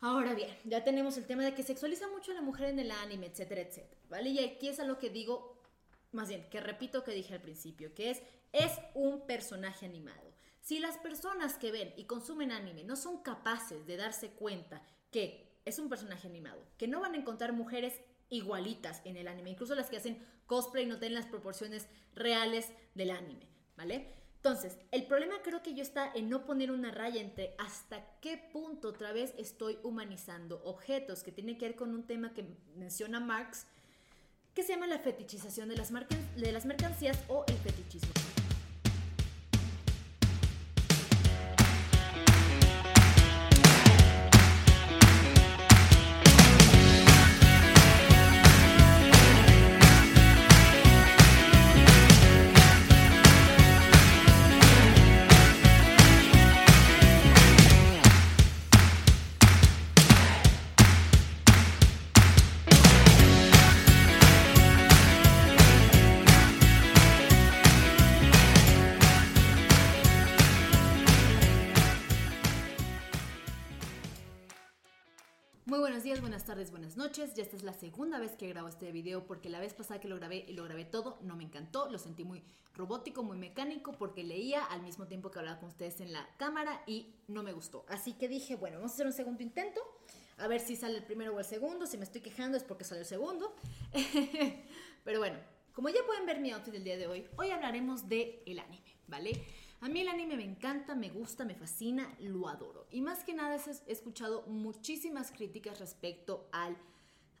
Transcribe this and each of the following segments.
Ahora bien, ya tenemos el tema de que sexualiza mucho a la mujer en el anime, etcétera, etcétera, ¿vale? Y aquí es a lo que digo, más bien, que repito que dije al principio, que es, es un personaje animado. Si las personas que ven y consumen anime no son capaces de darse cuenta que es un personaje animado, que no van a encontrar mujeres igualitas en el anime, incluso las que hacen cosplay no tienen las proporciones reales del anime, ¿vale? Entonces, el problema creo que yo está en no poner una raya entre hasta qué punto otra vez estoy humanizando objetos, que tiene que ver con un tema que menciona Marx, que se llama la fetichización de las, de las mercancías o el fetichismo. Buenas tardes, buenas noches. Ya esta es la segunda vez que grabo este video porque la vez pasada que lo grabé y lo grabé todo no me encantó, lo sentí muy robótico, muy mecánico porque leía al mismo tiempo que hablaba con ustedes en la cámara y no me gustó. Así que dije, bueno, vamos a hacer un segundo intento, a ver si sale el primero o el segundo. Si me estoy quejando es porque sale el segundo. Pero bueno, como ya pueden ver mi outfit del día de hoy, hoy hablaremos de el anime, ¿vale? A mí el anime me encanta, me gusta, me fascina, lo adoro. Y más que nada he escuchado muchísimas críticas respecto al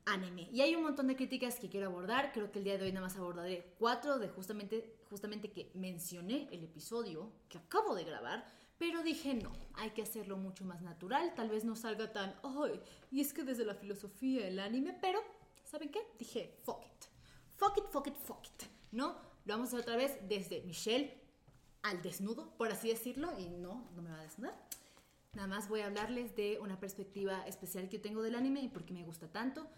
anime. Y hay un montón de críticas que quiero abordar. Creo que el día de hoy nada más abordaré cuatro de justamente, justamente que mencioné el episodio que acabo de grabar. Pero dije, no, hay que hacerlo mucho más natural. Tal vez no salga tan, ay, y es que desde la filosofía el anime, pero, ¿saben qué? Dije, fuck it. Fuck it, fuck it, fuck it. ¿No? Lo vamos a hacer otra vez desde Michelle al desnudo, por así decirlo, y no, no me va a desnudar. Nada más voy a hablarles de una perspectiva especial que tengo del anime y por qué me gusta tanto.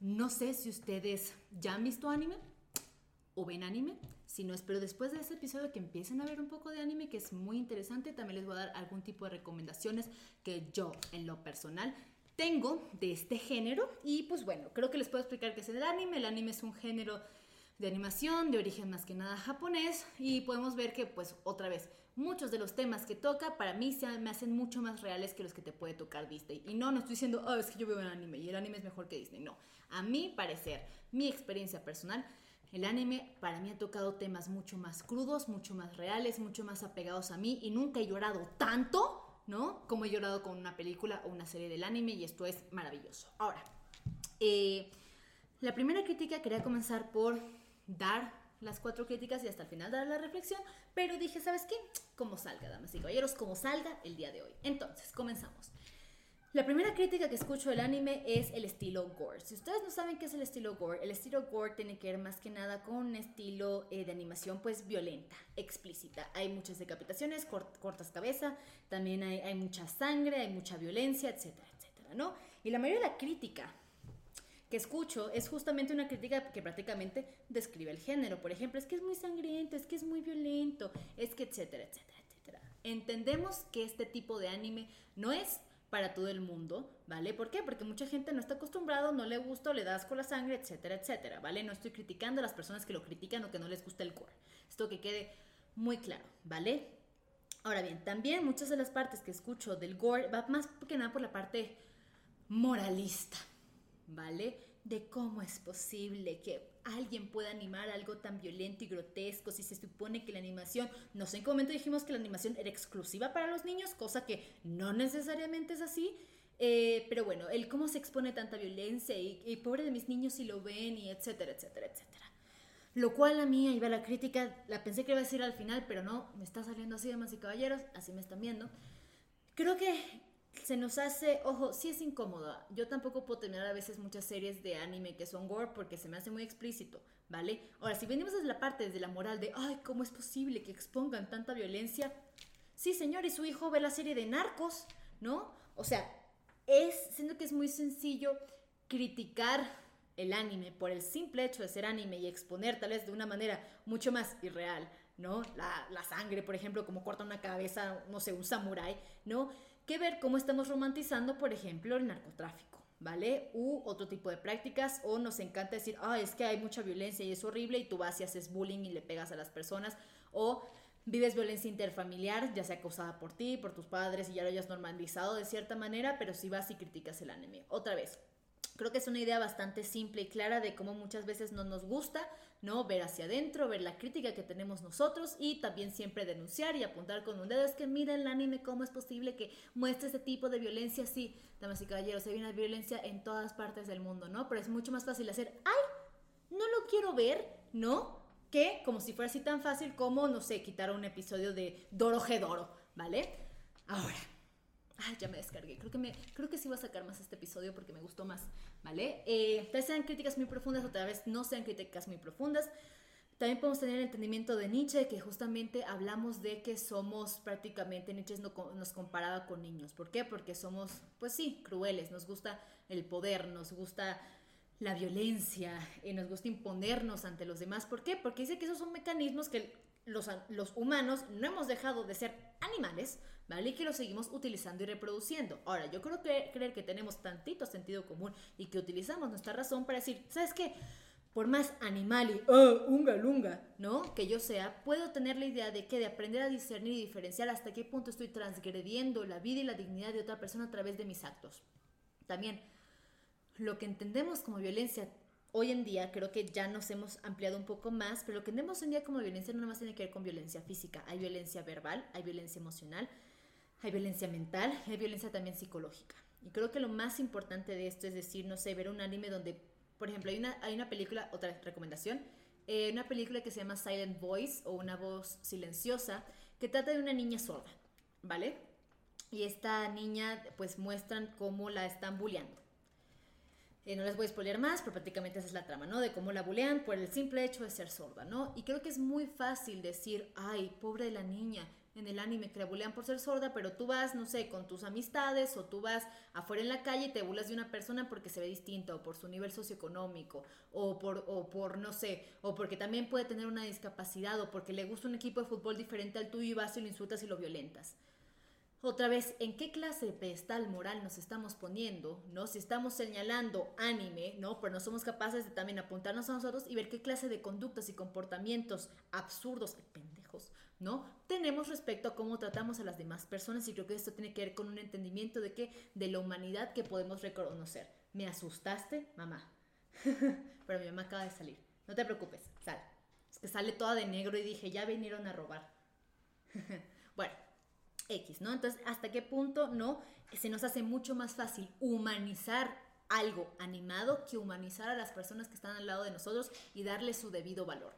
No sé si ustedes ya han visto anime o ven anime. Si no, espero después de este episodio que empiecen a ver un poco de anime, que es muy interesante. También les voy a dar algún tipo de recomendaciones que yo, en lo personal, tengo de este género. Y pues bueno, creo que les puedo explicar qué es el anime. El anime es un género de animación de origen más que nada japonés y podemos ver que pues otra vez muchos de los temas que toca para mí se me hacen mucho más reales que los que te puede tocar Disney. Y no no estoy diciendo oh, es que yo veo un anime y el anime es mejor que Disney no a mi parecer mi experiencia personal el anime para mí ha tocado temas mucho más crudos mucho más reales mucho más apegados a mí y nunca he llorado tanto no como he llorado con una película o una serie del anime y esto es maravilloso. Ahora eh, la primera crítica quería comenzar por dar las cuatro críticas y hasta el final dar la reflexión, pero dije, ¿sabes qué? Como salga, damas y caballeros, como salga el día de hoy. Entonces, comenzamos. La primera crítica que escucho del anime es el estilo gore. Si ustedes no saben qué es el estilo gore, el estilo gore tiene que ver más que nada con un estilo eh, de animación pues violenta, explícita. Hay muchas decapitaciones, cortas cabeza, también hay, hay mucha sangre, hay mucha violencia, etcétera, etcétera, ¿no? Y la mayoría de la crítica que escucho es justamente una crítica que prácticamente describe el género. Por ejemplo, es que es muy sangriento, es que es muy violento, es que etcétera, etcétera, etcétera. Entendemos que este tipo de anime no es para todo el mundo, ¿vale? ¿Por qué? Porque mucha gente no está acostumbrado, no le gusta, le das con la sangre, etcétera, etcétera, ¿vale? No estoy criticando a las personas que lo critican o que no les gusta el core. Esto que quede muy claro, ¿vale? Ahora bien, también muchas de las partes que escucho del gore va más que nada por la parte moralista, ¿vale? De cómo es posible que alguien pueda animar algo tan violento y grotesco si se supone que la animación, no sé en qué momento dijimos que la animación era exclusiva para los niños, cosa que no necesariamente es así. Eh, pero bueno, el cómo se expone tanta violencia y, pobre de mis niños si lo ven y etcétera, etcétera, etcétera. Lo cual a mí, ahí va la crítica, la pensé que iba a decir al final, pero no, me está saliendo así, damas y caballeros, así me están viendo. Creo que se nos hace, ojo, sí es incómoda. Yo tampoco puedo tener a veces muchas series de anime que son gore porque se me hace muy explícito, ¿vale? Ahora, si venimos desde la parte, desde la moral de, ay, ¿cómo es posible que expongan tanta violencia? Sí, señor, y su hijo ve la serie de narcos, ¿no? O sea, es, siento que es muy sencillo criticar el anime por el simple hecho de ser anime y exponer tal vez de una manera mucho más irreal, ¿no? La, la sangre, por ejemplo, como corta una cabeza, no sé, un samurái, ¿no? Que ver cómo estamos romantizando, por ejemplo, el narcotráfico, ¿vale? U otro tipo de prácticas, o nos encanta decir, ah, es que hay mucha violencia y es horrible, y tú vas y haces bullying y le pegas a las personas, o vives violencia interfamiliar, ya sea causada por ti, por tus padres, y ya lo hayas normalizado de cierta manera, pero si vas y criticas el anime. Otra vez, creo que es una idea bastante simple y clara de cómo muchas veces no nos gusta, ¿no? Ver hacia adentro, ver la crítica que tenemos nosotros y también siempre denunciar y apuntar con un dedo. Es que mira el anime, ¿cómo es posible que muestre ese tipo de violencia? Sí, damas y caballeros, hay una violencia en todas partes del mundo, ¿no? Pero es mucho más fácil hacer, ¡ay! No lo quiero ver, ¿no? Que como si fuera así tan fácil como, no sé, quitar un episodio de Doro Doro, ¿vale? Ahora, Ay, ya me descargué. Creo que, me, creo que sí voy a sacar más este episodio porque me gustó más, ¿vale? Eh, tal vez sean críticas muy profundas o tal vez no sean críticas muy profundas. También podemos tener el entendimiento de Nietzsche, que justamente hablamos de que somos prácticamente, Nietzsche nos comparaba con niños. ¿Por qué? Porque somos, pues sí, crueles, nos gusta el poder, nos gusta la violencia, y nos gusta imponernos ante los demás. ¿Por qué? Porque dice que esos son mecanismos que los, los humanos no hemos dejado de ser animales, ¿vale? Y que lo seguimos utilizando y reproduciendo. Ahora, yo creo que creer que tenemos tantito sentido común y que utilizamos nuestra razón para decir, ¿sabes qué? Por más animal y oh, unga lunga, ¿no? Que yo sea, puedo tener la idea de que de aprender a discernir y diferenciar hasta qué punto estoy transgrediendo la vida y la dignidad de otra persona a través de mis actos. También, lo que entendemos como violencia hoy en día creo que ya nos hemos ampliado un poco más, pero lo que entendemos hoy en día como violencia no nada más tiene que ver con violencia física, hay violencia verbal, hay violencia emocional, hay violencia mental, hay violencia también psicológica. Y creo que lo más importante de esto es decir, no sé, ver un anime donde, por ejemplo, hay una, hay una película, otra recomendación, eh, una película que se llama Silent Voice o una voz silenciosa, que trata de una niña sorda, ¿vale? Y esta niña, pues muestran cómo la están bulleando. Eh, no les voy a spoiler más, pero prácticamente esa es la trama, ¿no? De cómo la bulean por el simple hecho de ser sorda, ¿no? Y creo que es muy fácil decir, ay, pobre de la niña, en el anime que la bulean por ser sorda, pero tú vas, no sé, con tus amistades o tú vas afuera en la calle y te burlas de una persona porque se ve distinta o por su nivel socioeconómico o por, o por, no sé, o porque también puede tener una discapacidad o porque le gusta un equipo de fútbol diferente al tuyo y vas y lo insultas y lo violentas. Otra vez, ¿en qué clase de pedestal moral nos estamos poniendo? ¿No? Si estamos señalando anime, ¿no? Pero no somos capaces de también apuntarnos a nosotros y ver qué clase de conductas y comportamientos absurdos, pendejos, ¿no? Tenemos respecto a cómo tratamos a las demás personas y creo que esto tiene que ver con un entendimiento de que de la humanidad que podemos reconocer. ¿Me asustaste, mamá? Pero mi mamá acaba de salir. No te preocupes, sale. Es que sale toda de negro y dije, ya vinieron a robar. bueno, X, ¿no? Entonces, ¿hasta qué punto, no? Se nos hace mucho más fácil humanizar algo animado que humanizar a las personas que están al lado de nosotros y darle su debido valor.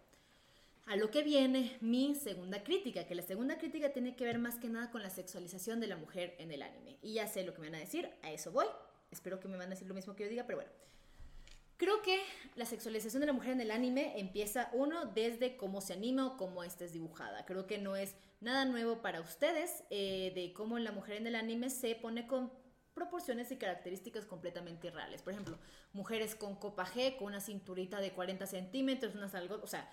A lo que viene mi segunda crítica, que la segunda crítica tiene que ver más que nada con la sexualización de la mujer en el anime. Y ya sé lo que me van a decir, a eso voy. Espero que me van a decir lo mismo que yo diga, pero bueno. Creo que la sexualización de la mujer en el anime empieza uno desde cómo se anima o cómo esta es dibujada. Creo que no es nada nuevo para ustedes eh, de cómo la mujer en el anime se pone con proporciones y características completamente irreales. Por ejemplo, mujeres con copa G, con una cinturita de 40 centímetros, unas algo, o sea,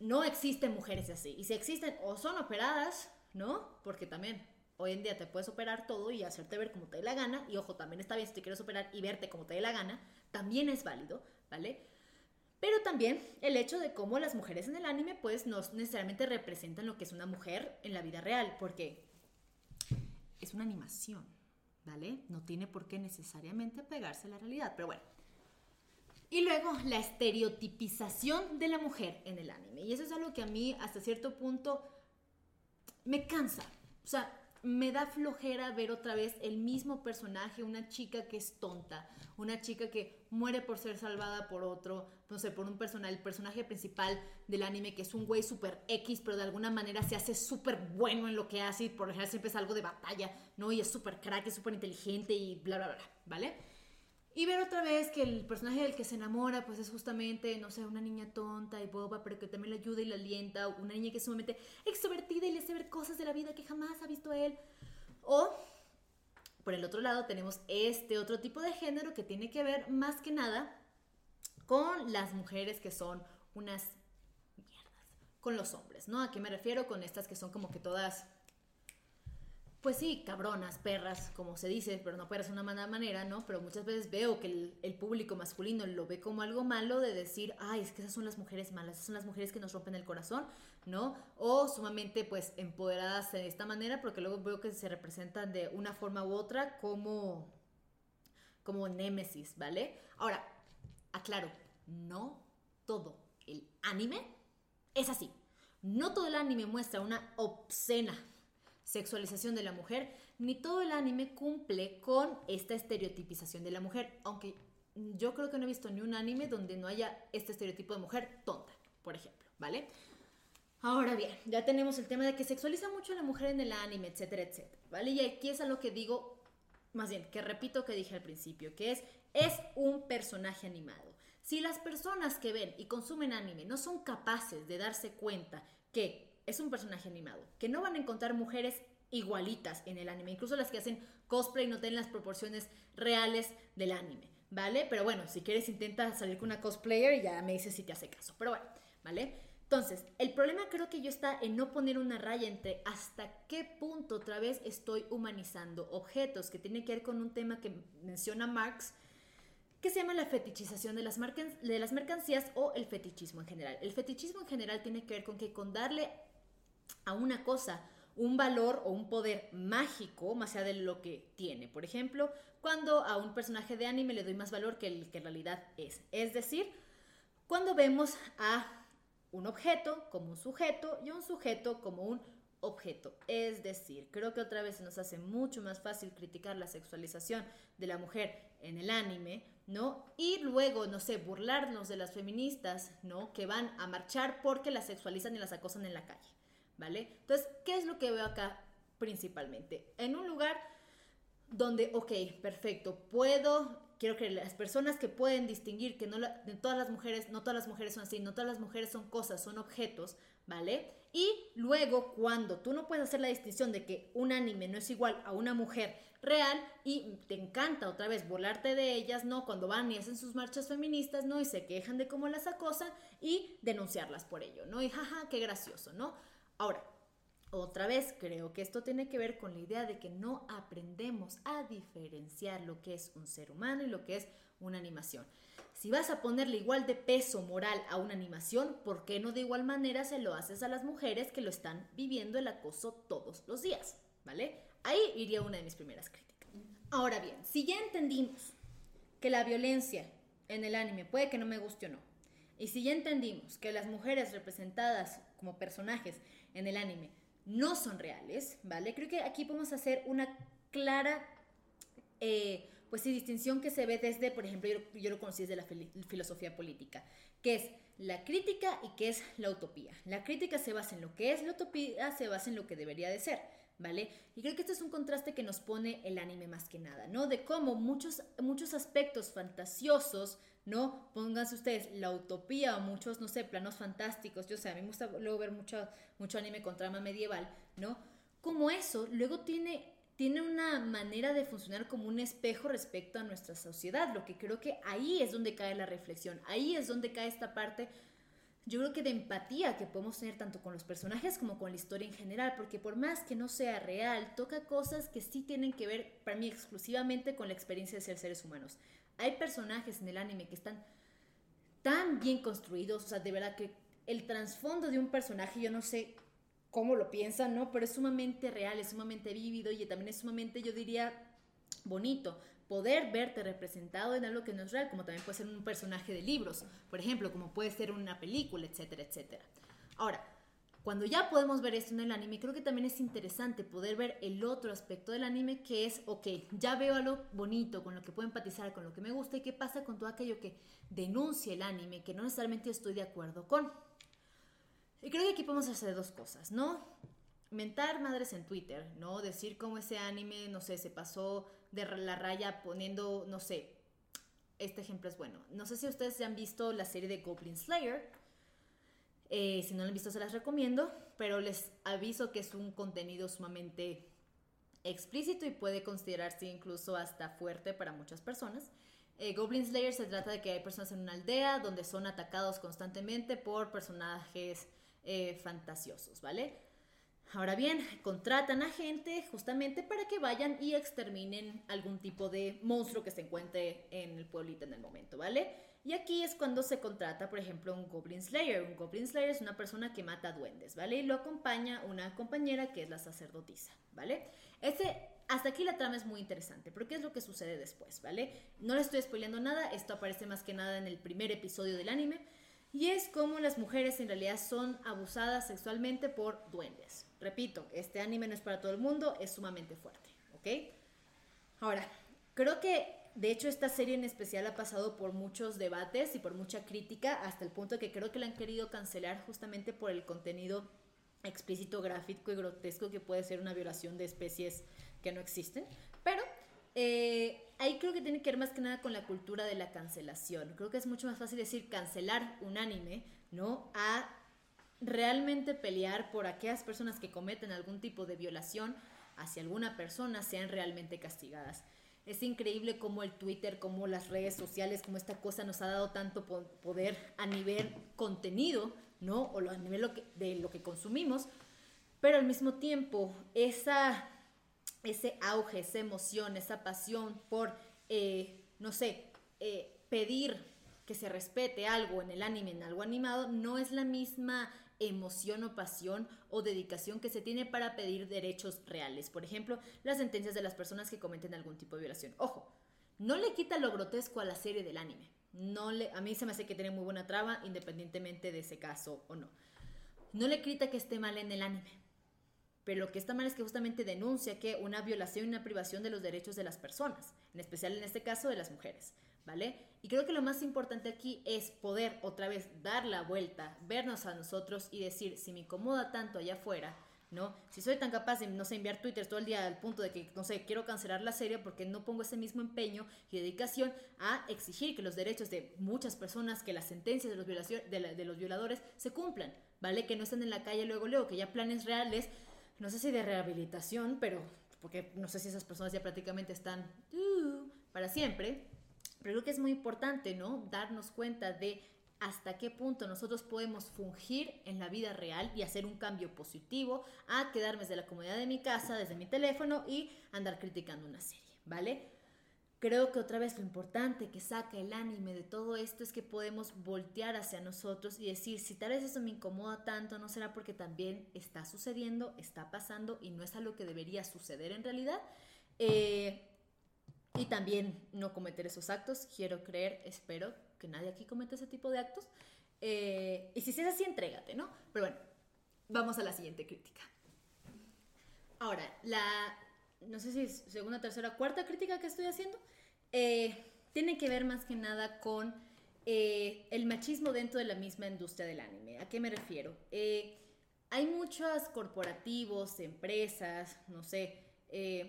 no existen mujeres así. Y si existen, o son operadas, ¿no? Porque también hoy en día te puedes operar todo y hacerte ver como te dé la gana. Y ojo, también está bien si te quieres operar y verte como te dé la gana, también es válido, ¿vale? Pero también el hecho de cómo las mujeres en el anime pues no necesariamente representan lo que es una mujer en la vida real, porque es una animación, ¿vale? No tiene por qué necesariamente pegarse a la realidad, pero bueno. Y luego la estereotipización de la mujer en el anime. Y eso es algo que a mí hasta cierto punto me cansa. O sea, me da flojera ver otra vez el mismo personaje, una chica que es tonta, una chica que muere por ser salvada por otro, no sé, por un personaje, el personaje principal del anime que es un güey súper X, pero de alguna manera se hace súper bueno en lo que hace y por ejemplo siempre es algo de batalla, ¿no? Y es súper crack, es súper inteligente y bla, bla, bla, ¿vale? Y ver otra vez que el personaje del que se enamora, pues es justamente, no sé, una niña tonta y boba, pero que también le ayuda y le alienta, una niña que es sumamente extrovertida y le hace ver cosas de la vida que jamás ha visto él. O, por el otro lado, tenemos este otro tipo de género que tiene que ver más que nada con las mujeres que son unas mierdas, con los hombres, ¿no? ¿A qué me refiero? Con estas que son como que todas pues sí, cabronas, perras, como se dice, pero no perras de una mala manera, ¿no? Pero muchas veces veo que el, el, público masculino lo ve como algo malo de decir, ay, es que esas son las mujeres malas, esas son las mujeres que nos rompen el corazón, ¿no? O sumamente, pues, empoderadas de esta manera, porque luego veo que se representan de una forma u otra como, como némesis, ¿vale? Ahora, aclaro, no todo el anime es así. No todo el anime muestra una obscena sexualización de la mujer, ni todo el anime cumple con esta estereotipización de la mujer, aunque yo creo que no he visto ni un anime donde no haya este estereotipo de mujer tonta, por ejemplo, ¿vale? Ahora bien, ya tenemos el tema de que sexualiza mucho a la mujer en el anime, etcétera, etcétera, ¿vale? Y aquí es a lo que digo, más bien, que repito que dije al principio, que es, es un personaje animado. Si las personas que ven y consumen anime no son capaces de darse cuenta que es un personaje animado, que no van a encontrar mujeres igualitas en el anime, incluso las que hacen cosplay no tienen las proporciones reales del anime, ¿vale? Pero bueno, si quieres intenta salir con una cosplayer y ya me dices si te hace caso, pero bueno, ¿vale? Entonces, el problema creo que yo está en no poner una raya entre hasta qué punto otra vez estoy humanizando objetos, que tiene que ver con un tema que menciona Marx, que se llama la fetichización de las, de las mercancías o el fetichismo en general. El fetichismo en general tiene que ver con que con darle a una cosa un valor o un poder mágico más allá de lo que tiene. Por ejemplo, cuando a un personaje de anime le doy más valor que el que en realidad es. Es decir, cuando vemos a un objeto como un sujeto y un sujeto como un objeto. Es decir, creo que otra vez se nos hace mucho más fácil criticar la sexualización de la mujer en el anime, ¿no? Y luego, no sé, burlarnos de las feministas, ¿no? Que van a marchar porque las sexualizan y las acosan en la calle. ¿Vale? Entonces, ¿qué es lo que veo acá principalmente? En un lugar donde, ok, perfecto, puedo, quiero que las personas que pueden distinguir que no todas las mujeres, no todas las mujeres son así, no todas las mujeres son cosas, son objetos, ¿vale? Y luego cuando tú no puedes hacer la distinción de que un anime no es igual a una mujer real y te encanta otra vez volarte de ellas, ¿no? Cuando van y hacen sus marchas feministas, ¿no? Y se quejan de cómo las acosan y denunciarlas por ello, ¿no? Y jaja, qué gracioso, ¿no? Ahora, otra vez, creo que esto tiene que ver con la idea de que no aprendemos a diferenciar lo que es un ser humano y lo que es una animación. Si vas a ponerle igual de peso moral a una animación, ¿por qué no de igual manera se lo haces a las mujeres que lo están viviendo el acoso todos los días? ¿Vale? Ahí iría una de mis primeras críticas. Ahora bien, si ya entendimos que la violencia en el anime puede que no me guste o no, y si ya entendimos que las mujeres representadas como personajes en el anime no son reales, ¿vale? Creo que aquí podemos hacer una clara, eh, pues sí, distinción que se ve desde, por ejemplo, yo, lo conocí desde la filosofía política, que es la crítica y que es la utopía. La crítica se basa en lo que es, la utopía se basa en lo que debería de ser. ¿Vale? Y creo que este es un contraste que nos pone el anime más que nada, ¿no? De cómo muchos, muchos aspectos fantasiosos ¿no? Pónganse ustedes la utopía o muchos, no sé, planos fantásticos. Yo sé, a mí me gusta luego ver mucho, mucho anime con trama medieval, ¿no? Como eso, luego tiene, tiene una manera de funcionar como un espejo respecto a nuestra sociedad, lo que creo que ahí es donde cae la reflexión, ahí es donde cae esta parte yo creo que de empatía que podemos tener tanto con los personajes como con la historia en general, porque por más que no sea real, toca cosas que sí tienen que ver para mí exclusivamente con la experiencia de ser seres humanos. Hay personajes en el anime que están tan bien construidos, o sea, de verdad que el trasfondo de un personaje, yo no sé cómo lo piensan, ¿no? Pero es sumamente real, es sumamente vívido y también es sumamente, yo diría, bonito poder verte representado en algo que no es real, como también puede ser un personaje de libros, por ejemplo, como puede ser una película, etcétera, etcétera. Ahora, cuando ya podemos ver esto en el anime, creo que también es interesante poder ver el otro aspecto del anime que es, ok, ya veo algo bonito, con lo que puedo empatizar, con lo que me gusta y qué pasa con todo aquello que denuncia el anime, que no necesariamente estoy de acuerdo con. Y creo que aquí podemos hacer dos cosas, ¿no? Mentar madres en Twitter, ¿no? Decir cómo ese anime, no sé, se pasó de la raya poniendo, no sé, este ejemplo es bueno. No sé si ustedes ya han visto la serie de Goblin Slayer eh, si no lo han visto, se las recomiendo, pero les aviso que es un contenido sumamente explícito y puede considerarse incluso hasta fuerte para muchas personas. Eh, Goblin Slayer se trata de que hay personas en una aldea donde son atacados constantemente por personajes eh, fantasiosos, ¿vale? Ahora bien, contratan a gente justamente para que vayan y exterminen algún tipo de monstruo que se encuentre en el pueblito en el momento, ¿vale? Y aquí es cuando se contrata, por ejemplo, un Goblin Slayer. Un Goblin Slayer es una persona que mata duendes, ¿vale? Y lo acompaña una compañera que es la sacerdotisa, ¿vale? Hasta aquí la trama es muy interesante, pero ¿qué es lo que sucede después, ¿vale? No le estoy spoileando nada, esto aparece más que nada en el primer episodio del anime. Y es como las mujeres en realidad son abusadas sexualmente por duendes. Repito, este anime no es para todo el mundo, es sumamente fuerte, ¿ok? Ahora, creo que de hecho esta serie en especial ha pasado por muchos debates y por mucha crítica, hasta el punto que creo que la han querido cancelar justamente por el contenido explícito, gráfico y grotesco que puede ser una violación de especies que no existen. Pero eh, ahí creo que tiene que ver más que nada con la cultura de la cancelación. Creo que es mucho más fácil decir cancelar un anime, ¿no? A realmente pelear por aquellas personas que cometen algún tipo de violación hacia alguna persona sean realmente castigadas. Es increíble cómo el Twitter, cómo las redes sociales, cómo esta cosa nos ha dado tanto poder a nivel contenido, ¿no? O a nivel de lo que consumimos, pero al mismo tiempo esa ese auge, esa emoción, esa pasión por, eh, no sé, eh, pedir que se respete algo en el anime, en algo animado, no es la misma emoción o pasión o dedicación que se tiene para pedir derechos reales. Por ejemplo, las sentencias de las personas que cometen algún tipo de violación. Ojo, no le quita lo grotesco a la serie del anime. No le, a mí se me hace que tiene muy buena traba, independientemente de ese caso o no. No le quita que esté mal en el anime pero lo que está mal es que justamente denuncia que una violación y una privación de los derechos de las personas, en especial en este caso de las mujeres, ¿vale? Y creo que lo más importante aquí es poder otra vez dar la vuelta, vernos a nosotros y decir, si me incomoda tanto allá afuera, ¿no? Si soy tan capaz de, no sé, enviar Twitter todo el día al punto de que, no sé, quiero cancelar la serie porque no pongo ese mismo empeño y dedicación a exigir que los derechos de muchas personas, que las sentencias de los, violadores se cumplan, ¿vale? Que no estén en la calle luego, luego, que ya planes reales no sé si de rehabilitación, pero porque no sé si esas personas ya prácticamente están uh, para siempre, creo que es muy importante, ¿no? Darnos cuenta de hasta qué punto nosotros podemos fungir en la vida real y hacer un cambio positivo a quedarme desde la comodidad de mi casa, desde mi teléfono y andar criticando una serie, ¿vale? Creo que otra vez lo importante que saca el anime de todo esto es que podemos voltear hacia nosotros y decir, si tal vez eso me incomoda tanto, no será porque también está sucediendo, está pasando y no es algo que debería suceder en realidad. Eh, y también no cometer esos actos. Quiero creer, espero que nadie aquí cometa ese tipo de actos. Eh, y si es así, entrégate, ¿no? Pero bueno, vamos a la siguiente crítica. Ahora, la, no sé si es segunda, tercera, cuarta crítica que estoy haciendo eh, tiene que ver más que nada con eh, el machismo dentro de la misma industria del anime. ¿A qué me refiero? Hay muchos corporativos, empresas, no sé,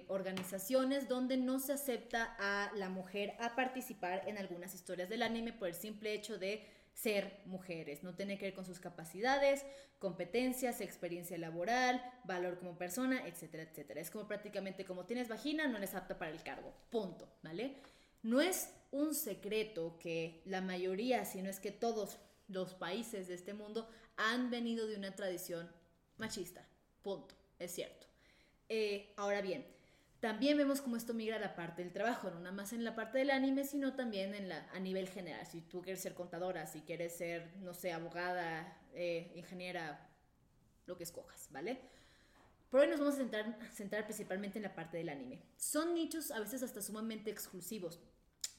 organizaciones donde no se acepta a la mujer a participar en algunas historias del anime por el simple hecho de ser mujeres, no tiene que ver con sus capacidades, competencias, experiencia laboral, valor como persona, etcétera, etcétera. Es como prácticamente como tienes vagina, no eres apta para el cargo, punto, ¿vale? No es un secreto que la mayoría, si no es que todos los países de este mundo han venido de una tradición machista. Punto. Es cierto. Eh, ahora bien, también vemos cómo esto migra a la parte del trabajo, no nada más en la parte del anime, sino también en la, a nivel general. Si tú quieres ser contadora, si quieres ser, no sé, abogada, eh, ingeniera, lo que escojas, ¿vale? Pero hoy nos vamos a centrar, centrar principalmente en la parte del anime. Son nichos a veces hasta sumamente exclusivos.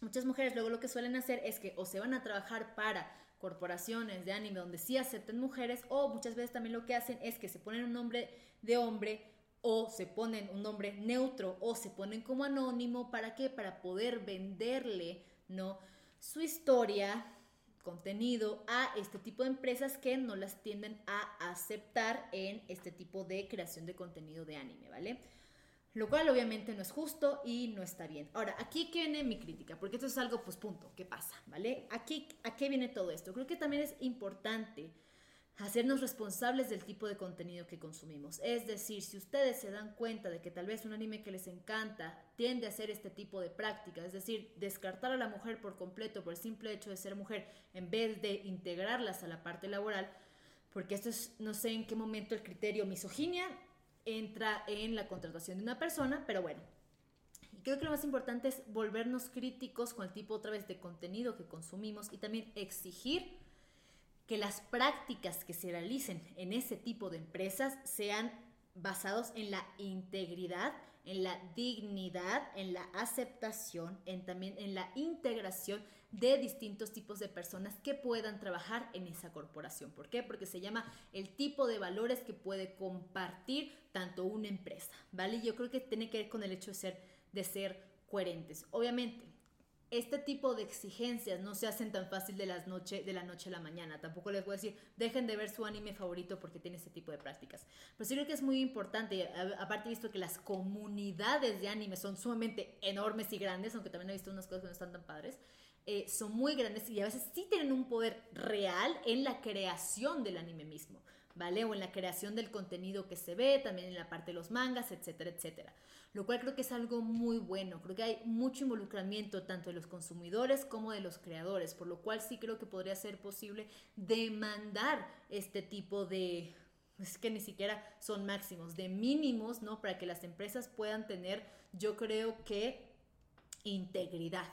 Muchas mujeres luego lo que suelen hacer es que o se van a trabajar para corporaciones de anime donde sí acepten mujeres o muchas veces también lo que hacen es que se ponen un nombre de hombre o se ponen un nombre neutro o se ponen como anónimo para qué para poder venderle no su historia contenido a este tipo de empresas que no las tienden a aceptar en este tipo de creación de contenido de anime, ¿vale? Lo cual obviamente no es justo y no está bien. Ahora, aquí viene mi crítica, porque esto es algo, pues punto, ¿qué pasa? ¿Vale? Aquí, ¿A qué viene todo esto? Creo que también es importante hacernos responsables del tipo de contenido que consumimos. Es decir, si ustedes se dan cuenta de que tal vez un anime que les encanta tiende a hacer este tipo de práctica, es decir, descartar a la mujer por completo por el simple hecho de ser mujer en vez de integrarlas a la parte laboral, porque esto es, no sé en qué momento el criterio misoginia entra en la contratación de una persona, pero bueno. Creo que lo más importante es volvernos críticos con el tipo otra vez de contenido que consumimos y también exigir que las prácticas que se realicen en ese tipo de empresas sean basados en la integridad, en la dignidad, en la aceptación, en también en la integración de distintos tipos de personas que puedan trabajar en esa corporación. ¿Por qué? Porque se llama el tipo de valores que puede compartir tanto una empresa, ¿vale? Yo creo que tiene que ver con el hecho de ser, de ser coherentes. Obviamente, este tipo de exigencias no se hacen tan fácil de, las noche, de la noche a la mañana. Tampoco les voy a decir, dejen de ver su anime favorito porque tiene ese tipo de prácticas. Pero sí creo que es muy importante. Aparte, he visto que las comunidades de anime son sumamente enormes y grandes, aunque también he visto unas cosas que no están tan padres. Eh, son muy grandes y a veces sí tienen un poder real en la creación del anime mismo, ¿vale? O en la creación del contenido que se ve, también en la parte de los mangas, etcétera, etcétera. Lo cual creo que es algo muy bueno. Creo que hay mucho involucramiento tanto de los consumidores como de los creadores, por lo cual sí creo que podría ser posible demandar este tipo de, es que ni siquiera son máximos, de mínimos, ¿no? Para que las empresas puedan tener, yo creo que, integridad,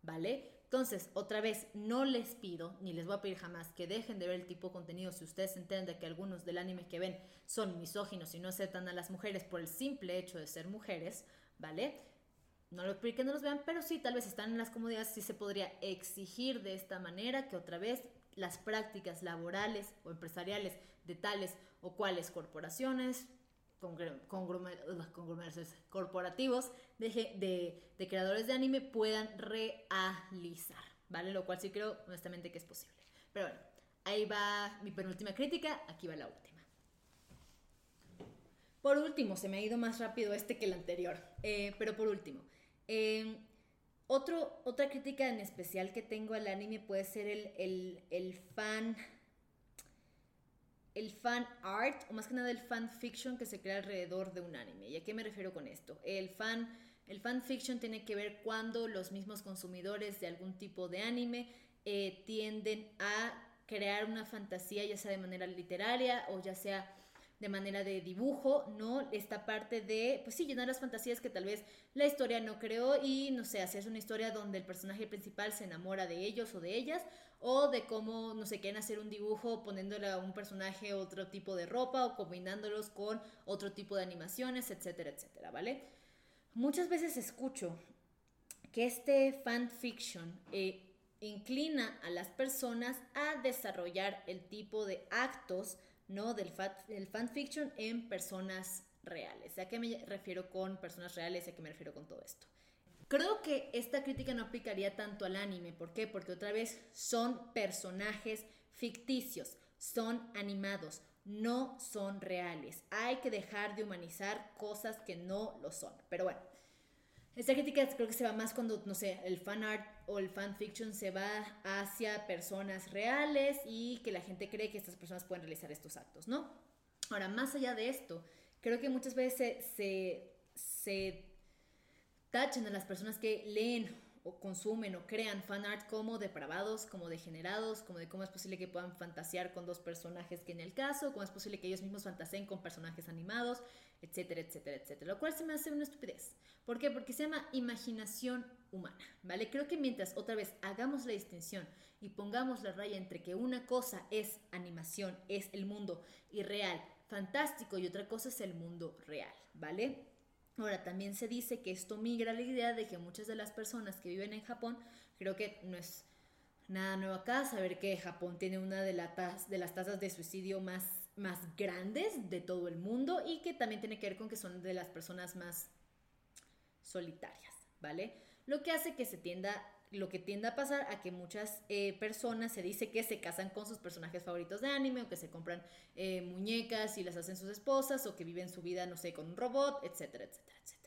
¿vale? Entonces, otra vez, no les pido, ni les voy a pedir jamás que dejen de ver el tipo de contenido si ustedes entienden de que algunos del anime que ven son misóginos y no aceptan a las mujeres por el simple hecho de ser mujeres, ¿vale? No lo pido que no los vean, pero sí, tal vez están en las comodidades, sí se podría exigir de esta manera que otra vez las prácticas laborales o empresariales de tales o cuales corporaciones, conglomerados corporativos de, creadores de anime puedan realizar, ¿vale? Lo cual sí creo honestamente que es posible. Pero bueno, ahí va mi penúltima crítica, aquí va la última. Por último, se me ha ido más rápido este que el anterior, eh, pero por último, otro, otra crítica en especial que tengo al anime puede ser el fan el fan art, o más que nada el fan fiction que se crea alrededor de un anime. ¿Y a qué me refiero con esto? El fan, el fan fiction tiene que ver cuando los mismos consumidores de algún tipo de anime eh, tienden a crear una fantasía, ya sea de manera literaria o ya sea de manera de dibujo, ¿no? Esta parte de, pues sí, llenar las fantasías que tal vez la historia no creó y, no sé, hacer una historia donde el personaje principal se enamora de ellos o de ellas, o de cómo, no sé, quieren hacer un dibujo poniéndole a un personaje otro tipo de ropa o combinándolos con otro tipo de animaciones, etcétera, etcétera, ¿vale? Muchas veces escucho que este fanfiction eh, inclina a las personas a desarrollar el tipo de actos, ¿no? Del, del fanfiction en personas reales. ¿A qué me refiero con personas reales? ¿A qué me refiero con todo esto? Creo que esta crítica no aplicaría tanto al anime. ¿Por qué? Porque otra vez son personajes ficticios, son animados, no son reales. Hay que dejar de humanizar cosas que no lo son. Pero bueno, esta crítica creo que se va más cuando, no sé, el fan art o el fan fiction se va hacia personas reales y que la gente cree que estas personas pueden realizar estos actos, ¿no? Ahora, más allá de esto, creo que muchas veces se, se Tachen a las personas que leen o consumen o crean fan art como depravados, como degenerados, como de cómo es posible que puedan fantasear con dos personajes que en el caso, cómo es posible que ellos mismos fantaseen con personajes animados, etcétera, etcétera, etcétera. Lo cual se me hace una estupidez. ¿Por qué? Porque se llama imaginación humana, ¿vale? Creo que mientras otra vez hagamos la distinción y pongamos la raya entre que una cosa es animación, es el mundo irreal, fantástico, y otra cosa es el mundo real, ¿vale? Ahora, también se dice que esto migra la idea de que muchas de las personas que viven en Japón, creo que no es nada nuevo acá, saber que Japón tiene una de, de las tasas de suicidio más, más grandes de todo el mundo y que también tiene que ver con que son de las personas más solitarias, ¿vale? Lo que hace que se tienda lo que tiende a pasar a que muchas eh, personas se dice que se casan con sus personajes favoritos de anime o que se compran eh, muñecas y las hacen sus esposas o que viven su vida, no sé, con un robot, etcétera, etcétera, etcétera.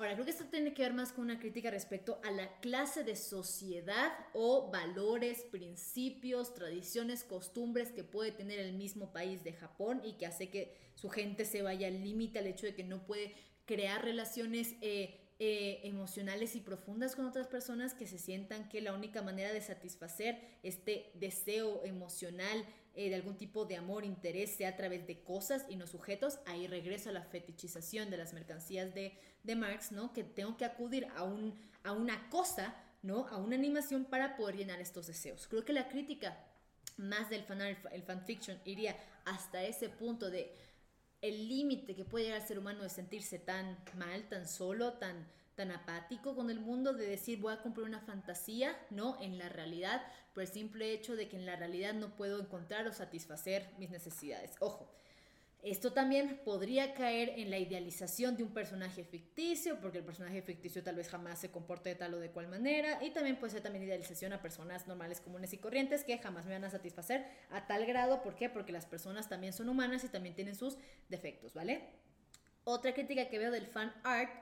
Ahora, creo que esto tiene que ver más con una crítica respecto a la clase de sociedad o valores, principios, tradiciones, costumbres que puede tener el mismo país de Japón y que hace que su gente se vaya al límite al hecho de que no puede crear relaciones eh, eh, emocionales y profundas con otras personas que se sientan que la única manera de satisfacer este deseo emocional eh, de algún tipo de amor, interés, sea a través de cosas y no sujetos, ahí regreso a la fetichización de las mercancías de, de Marx, ¿no? Que tengo que acudir a, un, a una cosa, ¿no? A una animación para poder llenar estos deseos. Creo que la crítica más del fan, el fanfiction iría hasta ese punto de el límite que puede llegar al ser humano de sentirse tan mal, tan solo, tan tan apático con el mundo de decir voy a cumplir una fantasía, no en la realidad, por el simple hecho de que en la realidad no puedo encontrar o satisfacer mis necesidades. Ojo, esto también podría caer en la idealización de un personaje ficticio, porque el personaje ficticio tal vez jamás se comporte de tal o de cual manera, y también puede ser también idealización a personas normales, comunes y corrientes que jamás me van a satisfacer a tal grado, ¿por qué? Porque las personas también son humanas y también tienen sus defectos, ¿vale? Otra crítica que veo del fan art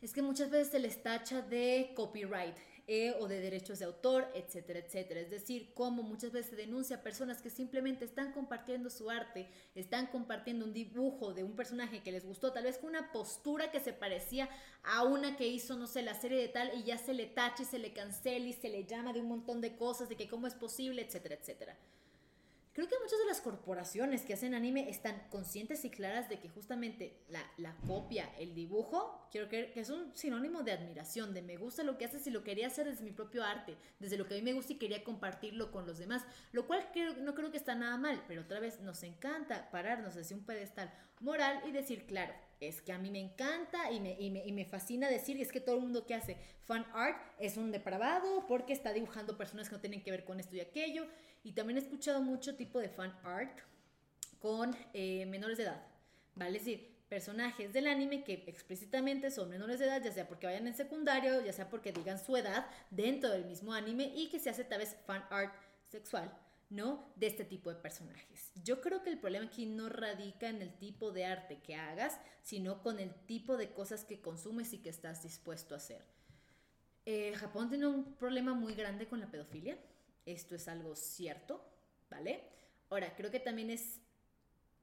es que muchas veces se les tacha de copyright eh, o de derechos de autor, etcétera, etcétera. Es decir, como muchas veces se denuncia a personas que simplemente están compartiendo su arte, están compartiendo un dibujo de un personaje que les gustó, tal vez con una postura que se parecía a una que hizo, no sé, la serie de tal, y ya se le tacha y se le cancela y se le llama de un montón de cosas, de que cómo es posible, etcétera, etcétera. Creo que muchas de las corporaciones que hacen anime están conscientes y claras de que justamente la, la copia, el dibujo, quiero creer que es un sinónimo de admiración, de me gusta lo que haces y lo quería hacer desde mi propio arte, desde lo que a mí me gusta y quería compartirlo con los demás, lo cual creo, no creo que está nada mal, pero otra vez nos encanta pararnos desde un pedestal moral y decir, claro, es que a mí me encanta y me, y me, y me fascina decir, es que todo el mundo que hace fan art es un depravado porque está dibujando personas que no tienen que ver con esto y aquello. Y también he escuchado mucho tipo de fan art con eh, menores de edad, ¿vale? Decir, personajes del anime que explícitamente son menores de edad, ya sea porque vayan en secundario, ya sea porque digan su edad dentro del mismo anime y que se hace tal vez fan art sexual, ¿no? De este tipo de personajes. Yo creo que el problema aquí no radica en el tipo de arte que hagas, sino con el tipo de cosas que consumes y que estás dispuesto a hacer. Eh, Japón tiene un problema muy grande con la pedofilia esto es algo cierto, ¿vale? Ahora, creo que también es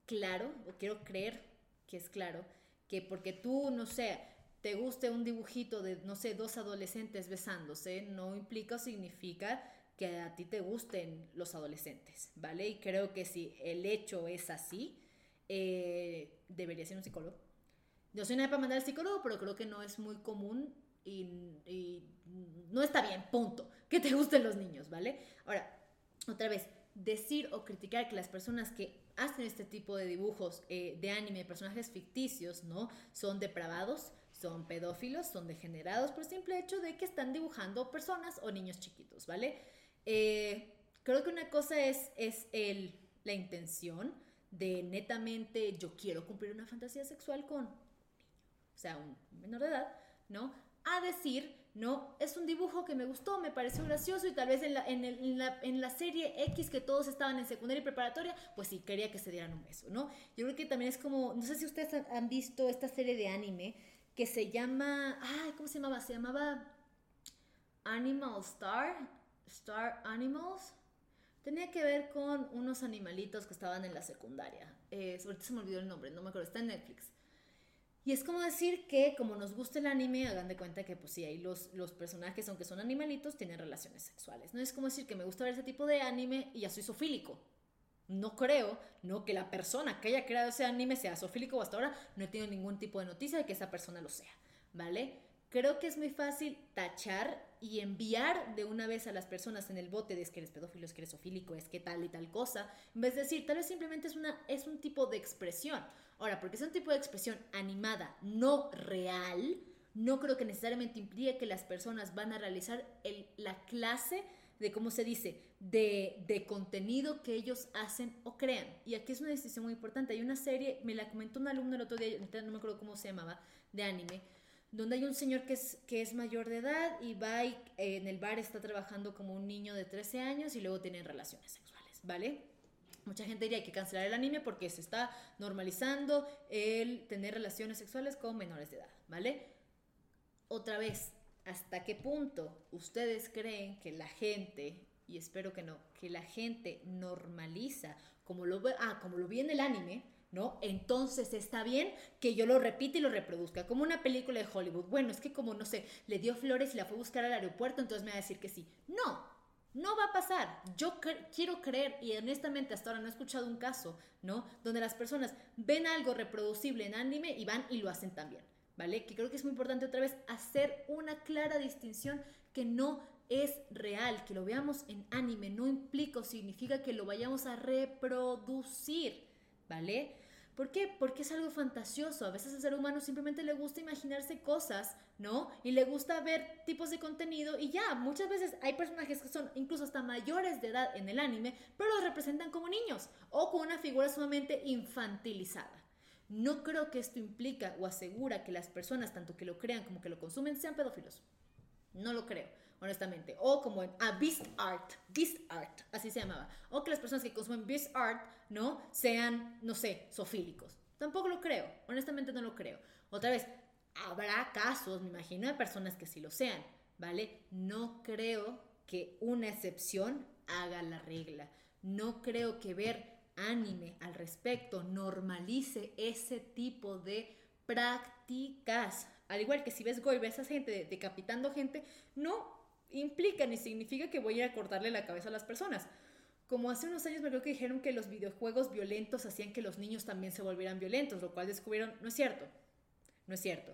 claro, o quiero creer que es claro, que porque tú, no sé, te guste un dibujito de, no sé, dos adolescentes besándose, no implica o significa que a ti te gusten los adolescentes, ¿vale? Y creo que si el hecho es así, eh, debería ser un psicólogo. Yo soy nada para mandar al psicólogo, pero creo que no es muy común y, no está bien, punto. Que te gusten los niños, ¿vale? Ahora, otra vez, decir o criticar que las personas que hacen este tipo de dibujos eh, de anime, personajes ficticios, ¿no? Son depravados, son pedófilos, son degenerados por el simple hecho de que están dibujando personas o niños chiquitos, ¿vale? Eh, creo que una cosa es, es el, la intención de netamente yo quiero cumplir una fantasía sexual con o sea, un menor de edad, ¿no? a decir, no, es un dibujo que me gustó, me pareció gracioso y tal vez en la, en, la, en la, serie X que todos estaban en secundaria y preparatoria, pues sí, quería que se dieran un beso, ¿no? Yo creo que también es como, no sé si ustedes han visto esta serie de anime que se llama, ay, ¿cómo se llamaba? Se llamaba Animal Star, Star Animals. Tenía que ver con unos animalitos que estaban en la secundaria. Eh, ahorita se me olvidó el nombre, no me acuerdo, está en Netflix. Y es como decir que como nos gusta el anime, hagan de cuenta que pues sí, ahí los, los personajes, aunque son animalitos, tienen relaciones sexuales. No es como decir que me gusta ver ese tipo de anime y ya soy sofílico. No creo, no que la persona que haya creado ese anime sea sofílico hasta ahora no he tenido ningún tipo de noticia de que esa persona lo sea, ¿vale? Creo que es muy fácil tachar y enviar de una vez a las personas en el bote de es que eres pedófilo, es que eres sofílico, es que tal y tal cosa, en vez de decir, tal vez simplemente es, una, es un tipo de expresión. Ahora, porque es un tipo de expresión animada, no real, no creo que necesariamente implique que las personas van a realizar el, la clase de, ¿cómo se dice?, de, de, contenido que ellos hacen o crean. Y aquí es una decisión muy importante. Hay una serie, me la comentó un alumno el otro día, no me acuerdo cómo se llamaba, de anime, donde hay un señor que es, que es mayor de edad y va y, eh, en el bar está trabajando como un niño de 13 años y luego tienen relaciones sexuales, ¿vale? Mucha gente diría que hay que cancelar el anime porque se está normalizando el tener relaciones sexuales con menores de edad, ¿vale? Otra vez, ¿hasta qué punto ustedes creen que la gente, y espero que no, que la gente normaliza, como lo, ah, como lo vi en el anime, ¿no? Entonces está bien que yo lo repita y lo reproduzca, como una película de Hollywood. Bueno, es que como, no sé, le dio flores y la fue a buscar al aeropuerto, entonces me va a decir que sí. No, No va a pasar. Yo quiero creer, y honestamente hasta ahora no he escuchado un caso, ¿no? Donde las personas ven algo reproducible en anime y van y lo hacen también, ¿vale? Que creo que es muy importante otra vez hacer una clara distinción que no es real, que lo veamos en anime, no implica o significa que lo vayamos a reproducir, ¿vale? ¿Por qué? Porque es algo fantasioso. A veces al ser humano simplemente le gusta imaginarse cosas, ¿no? Y le gusta ver tipos de contenido y ya, muchas veces hay personajes que son incluso hasta mayores de edad en el anime, pero los representan como niños o con una figura sumamente infantilizada. No creo que esto implica o asegura que las personas, tanto que lo crean como que lo consumen, sean pedófilos. No lo creo honestamente. O como en ah, Beast Art, Beast Art, así se llamaba. O que las personas que consumen Beast Art, ¿no? Sean, no sé, sofílicos. Tampoco lo creo, honestamente no lo creo. Otra vez, habrá casos, me imagino, de personas que sí lo sean, ¿vale? No creo que una excepción haga la regla. No creo que ver anime al respecto normalice ese tipo de prácticas. Al igual que si ves Goy, ves a gente decapitando gente, no implica ni significa que voy a ir a cortarle la cabeza a las personas. Como hace unos años me creo que dijeron que los videojuegos violentos hacían que los niños también se volvieran violentos, lo cual descubrieron, no es cierto, no es cierto.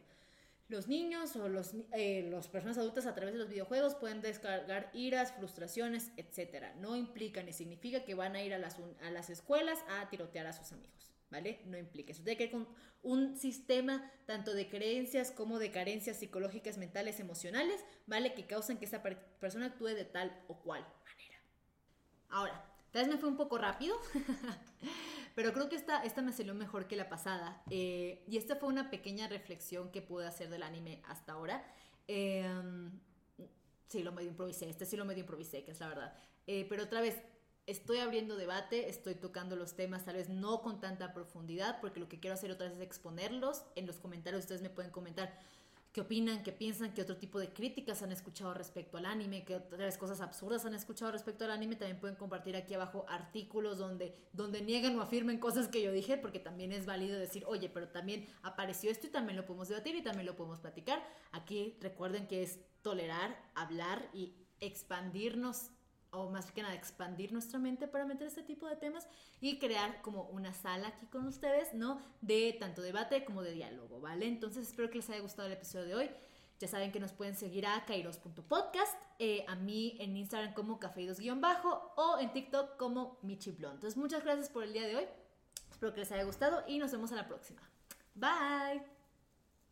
Los niños o los, eh, las personas adultas a través de los videojuegos pueden descargar iras, frustraciones, etc. No implica ni significa que van a ir a las, a las escuelas a tirotear a sus amigos. No implica eso. Tiene que ver con un sistema tanto de creencias como de carencias psicológicas, mentales, emocionales, ¿vale? Que causan que esa persona actúe de tal o cual manera. Ahora, tal vez me fue un poco rápido, pero creo que esta, esta me salió mejor que la pasada. Eh, y esta fue una pequeña reflexión que pude hacer del anime hasta ahora. Em, sí, lo medio improvisé, este sí lo medio improvisé, que es la verdad. Eh, pero otra vez, estoy abriendo debate, estoy tocando los temas tal vez no con tanta profundidad, porque lo que quiero hacer otra vez es exponerlos. En los comentarios ustedes me pueden comentar qué opinan, qué piensan, qué otro tipo de críticas han escuchado respecto al anime, qué otras cosas absurdas han escuchado respecto al anime. También pueden compartir aquí abajo artículos donde, donde niegan o afirmen cosas que yo dije, porque también es válido decir, oye, pero también apareció esto y también lo podemos debatir y también lo podemos platicar. Aquí recuerden que es tolerar, hablar y expandirnos o más que nada expandir nuestra mente para meter este tipo de temas y crear como una sala aquí con ustedes, ¿no? De tanto debate como de diálogo, ¿vale? Entonces espero que les haya gustado el episodio de hoy. Ya saben que nos pueden seguir a kairos.podcast, eh, a mí en Instagram como cafeidos-bajo o en TikTok como michiblon. Entonces muchas gracias por el día de hoy. Espero que les haya gustado y nos vemos a la próxima. Bye.